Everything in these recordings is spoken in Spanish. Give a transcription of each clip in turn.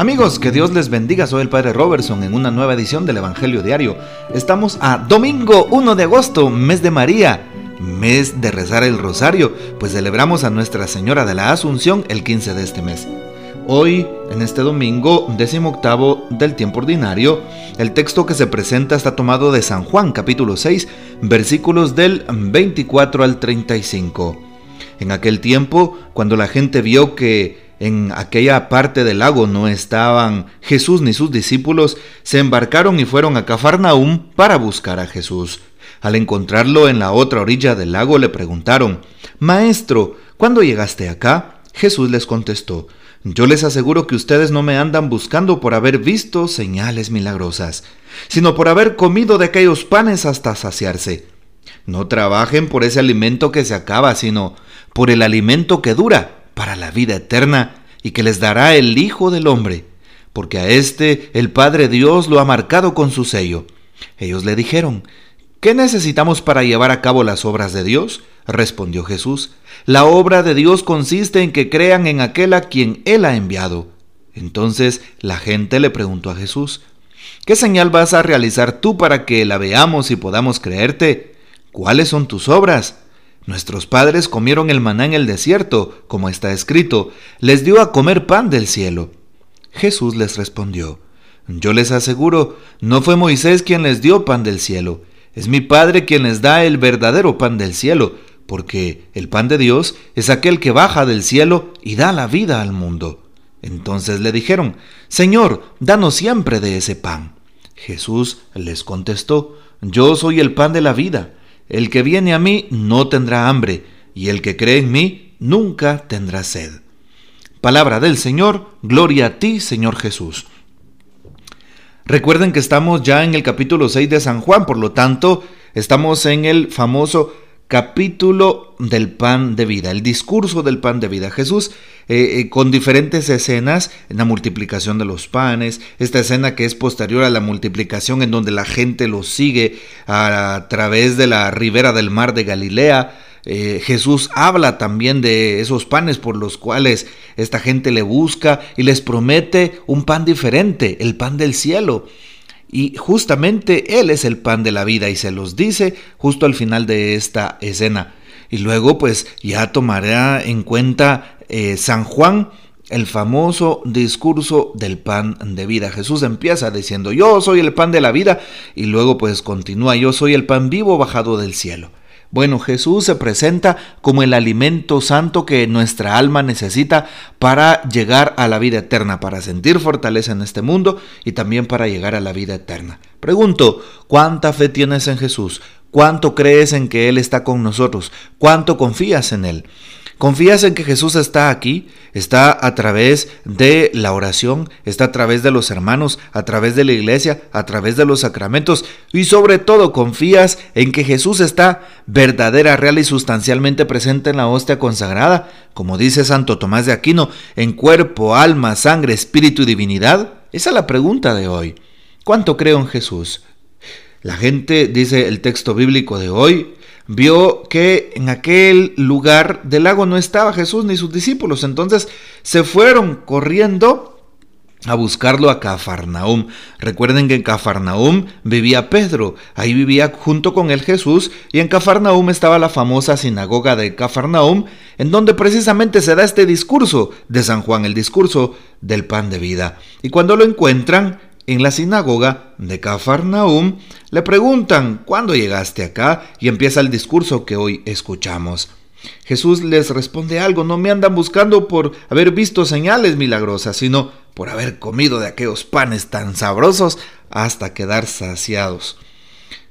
Amigos, que Dios les bendiga. Soy el Padre Robertson en una nueva edición del Evangelio Diario. Estamos a domingo 1 de agosto, mes de María, mes de rezar el rosario, pues celebramos a Nuestra Señora de la Asunción el 15 de este mes. Hoy, en este domingo, décimo octavo del tiempo ordinario, el texto que se presenta está tomado de San Juan, capítulo 6, versículos del 24 al 35. En aquel tiempo, cuando la gente vio que en aquella parte del lago no estaban Jesús ni sus discípulos, se embarcaron y fueron a Cafarnaúm para buscar a Jesús. Al encontrarlo en la otra orilla del lago le preguntaron, Maestro, ¿cuándo llegaste acá? Jesús les contestó, Yo les aseguro que ustedes no me andan buscando por haber visto señales milagrosas, sino por haber comido de aquellos panes hasta saciarse. No trabajen por ese alimento que se acaba, sino por el alimento que dura para la vida eterna y que les dará el Hijo del Hombre, porque a éste el Padre Dios lo ha marcado con su sello. Ellos le dijeron, ¿qué necesitamos para llevar a cabo las obras de Dios? Respondió Jesús, la obra de Dios consiste en que crean en aquel a quien Él ha enviado. Entonces la gente le preguntó a Jesús, ¿qué señal vas a realizar tú para que la veamos y podamos creerte? ¿Cuáles son tus obras? Nuestros padres comieron el maná en el desierto, como está escrito, les dio a comer pan del cielo. Jesús les respondió, Yo les aseguro, no fue Moisés quien les dio pan del cielo, es mi Padre quien les da el verdadero pan del cielo, porque el pan de Dios es aquel que baja del cielo y da la vida al mundo. Entonces le dijeron, Señor, danos siempre de ese pan. Jesús les contestó, Yo soy el pan de la vida. El que viene a mí no tendrá hambre, y el que cree en mí nunca tendrá sed. Palabra del Señor, gloria a ti, Señor Jesús. Recuerden que estamos ya en el capítulo 6 de San Juan, por lo tanto, estamos en el famoso capítulo del pan de vida, el discurso del pan de vida. Jesús eh, eh, con diferentes escenas, en la multiplicación de los panes, esta escena que es posterior a la multiplicación en donde la gente lo sigue a, través de la ribera del mar de Galilea. Eh, Jesús habla también de esos panes por los cuales esta gente le busca y les promete un pan diferente, el pan del cielo. Y justamente Él es el pan de la vida y se los dice justo al final de esta escena. Y luego pues ya tomará en cuenta eh, San Juan el famoso discurso del pan de vida. Jesús empieza diciendo, yo soy el pan de la vida y luego pues continúa, yo soy el pan vivo bajado del cielo. Bueno, Jesús se presenta como el alimento santo que nuestra alma necesita para llegar a la vida eterna, para sentir fortaleza en este mundo y también para llegar a la vida eterna. Pregunto, ¿cuánta fe tienes en Jesús? ¿Cuánto crees en que Él está con nosotros? ¿Cuánto confías en Él? ¿Confías en que Jesús está aquí? Está a través de la oración, está a través de los hermanos, a través de la iglesia, a través de los sacramentos y sobre todo confías en que Jesús está verdadera, real y sustancialmente presente en la hostia consagrada, como dice Santo Tomás de Aquino, en cuerpo, alma, sangre, espíritu y divinidad. Esa es la pregunta de hoy. ¿Cuánto creo en Jesús? La gente, dice el texto bíblico de hoy, vio que en aquel lugar del lago no estaba Jesús ni sus discípulos. Entonces se fueron corriendo a buscarlo a Cafarnaum. Recuerden que en Cafarnaum vivía Pedro, ahí vivía junto con él Jesús, y en Cafarnaum estaba la famosa sinagoga de Cafarnaum, en donde precisamente se da este discurso de San Juan, el discurso del pan de vida. Y cuando lo encuentran, en la sinagoga de Cafarnaum, le preguntan, ¿cuándo llegaste acá? Y empieza el discurso que hoy escuchamos. Jesús les responde algo, no me andan buscando por haber visto señales milagrosas, sino por haber comido de aquellos panes tan sabrosos hasta quedar saciados.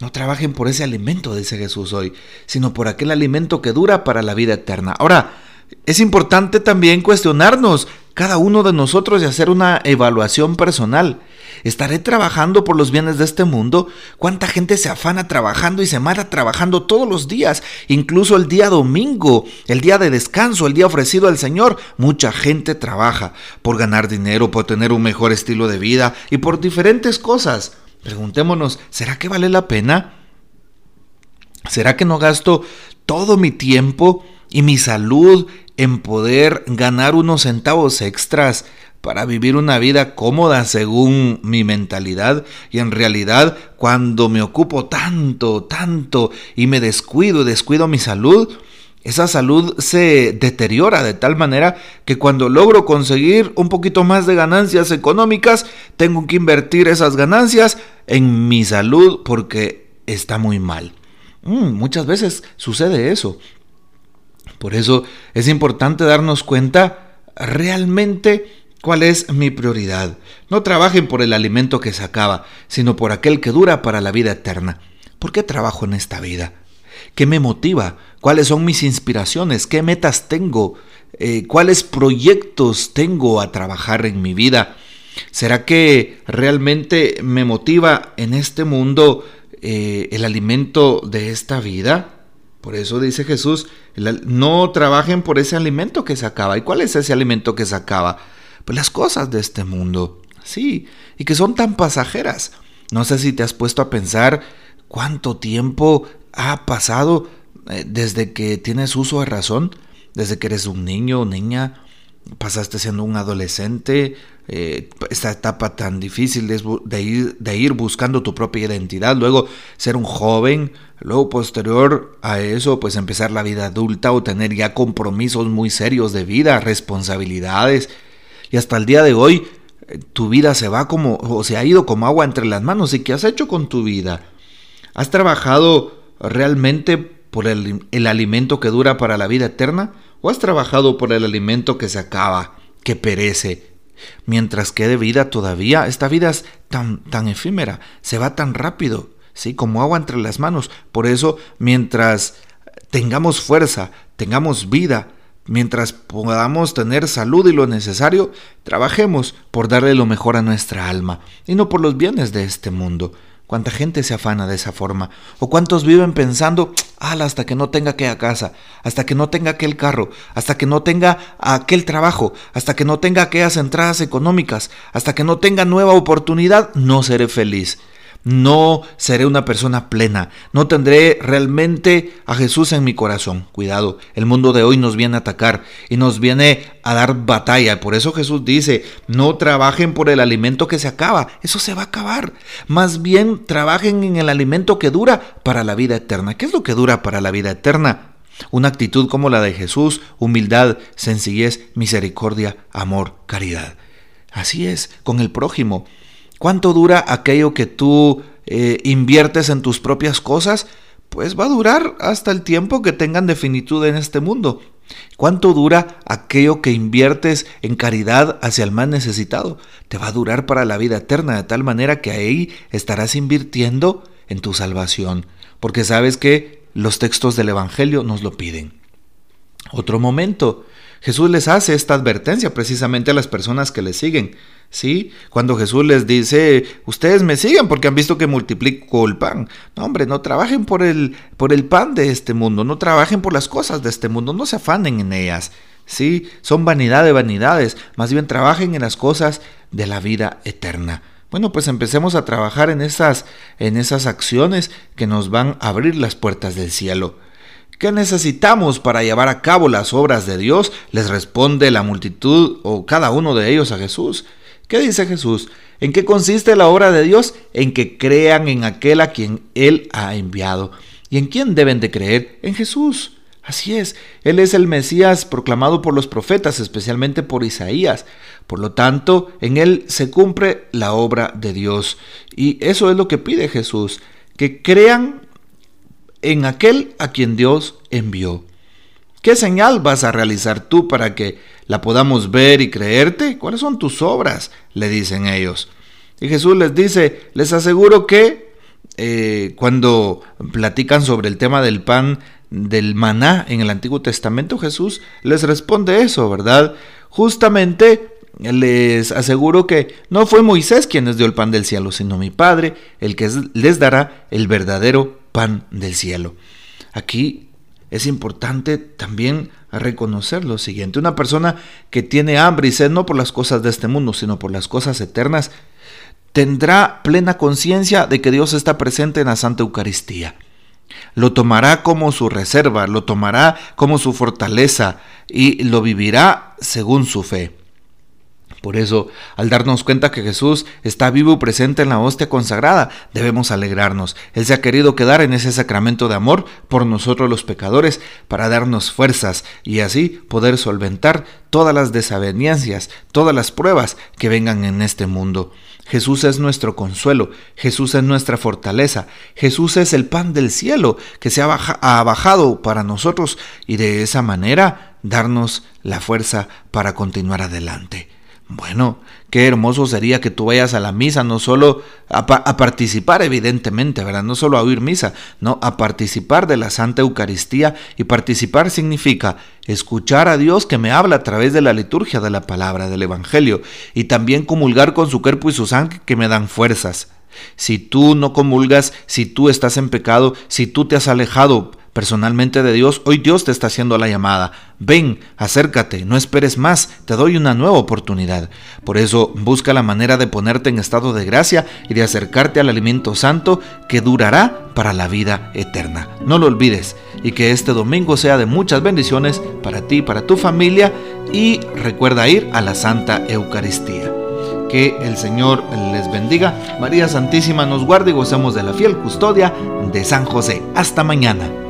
No trabajen por ese alimento, dice Jesús hoy, sino por aquel alimento que dura para la vida eterna. Ahora, es importante también cuestionarnos cada uno de nosotros y hacer una evaluación personal. ¿Estaré trabajando por los bienes de este mundo? ¿Cuánta gente se afana trabajando y se mata trabajando todos los días? Incluso el día domingo, el día de descanso, el día ofrecido al Señor. Mucha gente trabaja por ganar dinero, por tener un mejor estilo de vida y por diferentes cosas. Preguntémonos, ¿será que vale la pena? ¿Será que no gasto todo mi tiempo y mi salud en poder ganar unos centavos extras para vivir una vida cómoda según mi mentalidad y en realidad cuando me ocupo tanto, tanto y me descuido, descuido mi salud, esa salud se deteriora de tal manera que cuando logro conseguir un poquito más de ganancias económicas, tengo que invertir esas ganancias en mi salud porque está muy mal. Mm, muchas veces sucede eso. Por eso es importante darnos cuenta realmente ¿Cuál es mi prioridad? No trabajen por el alimento que se acaba, sino por aquel que dura para la vida eterna. ¿Por qué trabajo en esta vida? ¿Qué me motiva? ¿Cuáles son mis inspiraciones? ¿Qué metas tengo? Eh, ¿Cuáles proyectos tengo a trabajar en mi vida? ¿Será que realmente me motiva en este mundo eh, el alimento de esta vida? Por eso dice Jesús, no trabajen por ese alimento que se acaba. ¿Y cuál es ese alimento que se acaba? Pues las cosas de este mundo, sí, y que son tan pasajeras. No sé si te has puesto a pensar cuánto tiempo ha pasado eh, desde que tienes uso de razón, desde que eres un niño o niña, pasaste siendo un adolescente, eh, esta etapa tan difícil de, ir, de ir buscando tu propia identidad, luego ser un joven, luego posterior a eso, pues empezar la vida adulta o tener ya compromisos muy serios de vida, responsabilidades, y hasta el día de hoy eh, tu vida se va como o se ha ido como agua entre las manos. ¿Y qué has hecho con tu vida? ¿Has trabajado realmente por el, el alimento que dura para la vida eterna? ¿O has trabajado por el alimento que se acaba, que perece? Mientras quede vida todavía, esta vida es tan, tan efímera, se va tan rápido, ¿sí? como agua entre las manos. Por eso, mientras tengamos fuerza, tengamos vida, Mientras podamos tener salud y lo necesario, trabajemos por darle lo mejor a nuestra alma y no por los bienes de este mundo. ¿Cuánta gente se afana de esa forma? ¿O cuántos viven pensando, ala, hasta que no tenga aquella casa, hasta que no tenga aquel carro, hasta que no tenga aquel trabajo, hasta que no tenga aquellas entradas económicas, hasta que no tenga nueva oportunidad, no seré feliz? No seré una persona plena, no tendré realmente a Jesús en mi corazón. Cuidado, el mundo de hoy nos viene a atacar y nos viene a dar batalla. Por eso Jesús dice, no trabajen por el alimento que se acaba, eso se va a acabar. Más bien trabajen en el alimento que dura para la vida eterna. ¿Qué es lo que dura para la vida eterna? Una actitud como la de Jesús, humildad, sencillez, misericordia, amor, caridad. Así es, con el prójimo. ¿Cuánto dura aquello que tú eh, inviertes en tus propias cosas? Pues va a durar hasta el tiempo que tengan definitud en este mundo. ¿Cuánto dura aquello que inviertes en caridad hacia el más necesitado? Te va a durar para la vida eterna, de tal manera que ahí estarás invirtiendo en tu salvación, porque sabes que los textos del Evangelio nos lo piden. Otro momento, Jesús les hace esta advertencia precisamente a las personas que le siguen. ¿Sí? Cuando Jesús les dice, ustedes me siguen porque han visto que multiplico el pan. No, hombre, no trabajen por el, por el pan de este mundo, no trabajen por las cosas de este mundo, no se afanen en ellas. ¿Sí? Son vanidad de vanidades, más bien trabajen en las cosas de la vida eterna. Bueno, pues empecemos a trabajar en esas, en esas acciones que nos van a abrir las puertas del cielo. ¿Qué necesitamos para llevar a cabo las obras de Dios? Les responde la multitud o cada uno de ellos a Jesús. ¿Qué dice Jesús? ¿En qué consiste la obra de Dios? En que crean en aquel a quien Él ha enviado. ¿Y en quién deben de creer? En Jesús. Así es, Él es el Mesías proclamado por los profetas, especialmente por Isaías. Por lo tanto, en Él se cumple la obra de Dios. Y eso es lo que pide Jesús, que crean en aquel a quien Dios envió. ¿Qué señal vas a realizar tú para que la podamos ver y creerte? ¿Cuáles son tus obras? le dicen ellos. Y Jesús les dice, les aseguro que eh, cuando platican sobre el tema del pan del maná en el Antiguo Testamento, Jesús les responde eso, ¿verdad? Justamente les aseguro que no fue Moisés quien les dio el pan del cielo, sino mi Padre, el que les dará el verdadero pan del cielo. Aquí es importante también reconocer lo siguiente. Una persona que tiene hambre y sed no por las cosas de este mundo, sino por las cosas eternas, tendrá plena conciencia de que Dios está presente en la Santa Eucaristía. Lo tomará como su reserva, lo tomará como su fortaleza y lo vivirá según su fe. Por eso, al darnos cuenta que Jesús está vivo y presente en la hostia consagrada, debemos alegrarnos. Él se ha querido quedar en ese sacramento de amor por nosotros los pecadores para darnos fuerzas y así poder solventar todas las desavenencias, todas las pruebas que vengan en este mundo. Jesús es nuestro consuelo, Jesús es nuestra fortaleza, Jesús es el pan del cielo que se ha, ha bajado para nosotros y de esa manera darnos la fuerza para continuar adelante. Bueno, qué hermoso sería que tú vayas a la misa, no solo a, participar, evidentemente, ¿verdad? No solo a oír misa, no, a participar de la Santa Eucaristía. Y participar significa escuchar a Dios que me habla a través de la liturgia de la palabra, del Evangelio, y también comulgar con su cuerpo y su sangre que me dan fuerzas. Si tú no comulgas, si tú estás en pecado, si tú te has alejado personalmente de Dios, hoy Dios te está haciendo la llamada. Ven, acércate, no esperes más, te doy una nueva oportunidad. Por eso busca la manera de ponerte en estado de gracia y de acercarte al alimento santo que durará para la vida eterna. No lo olvides y que este domingo sea de muchas bendiciones para ti, para tu familia y recuerda ir a la Santa Eucaristía. Que el Señor les bendiga. María Santísima nos guarde y gozamos de la fiel custodia de San José. Hasta mañana.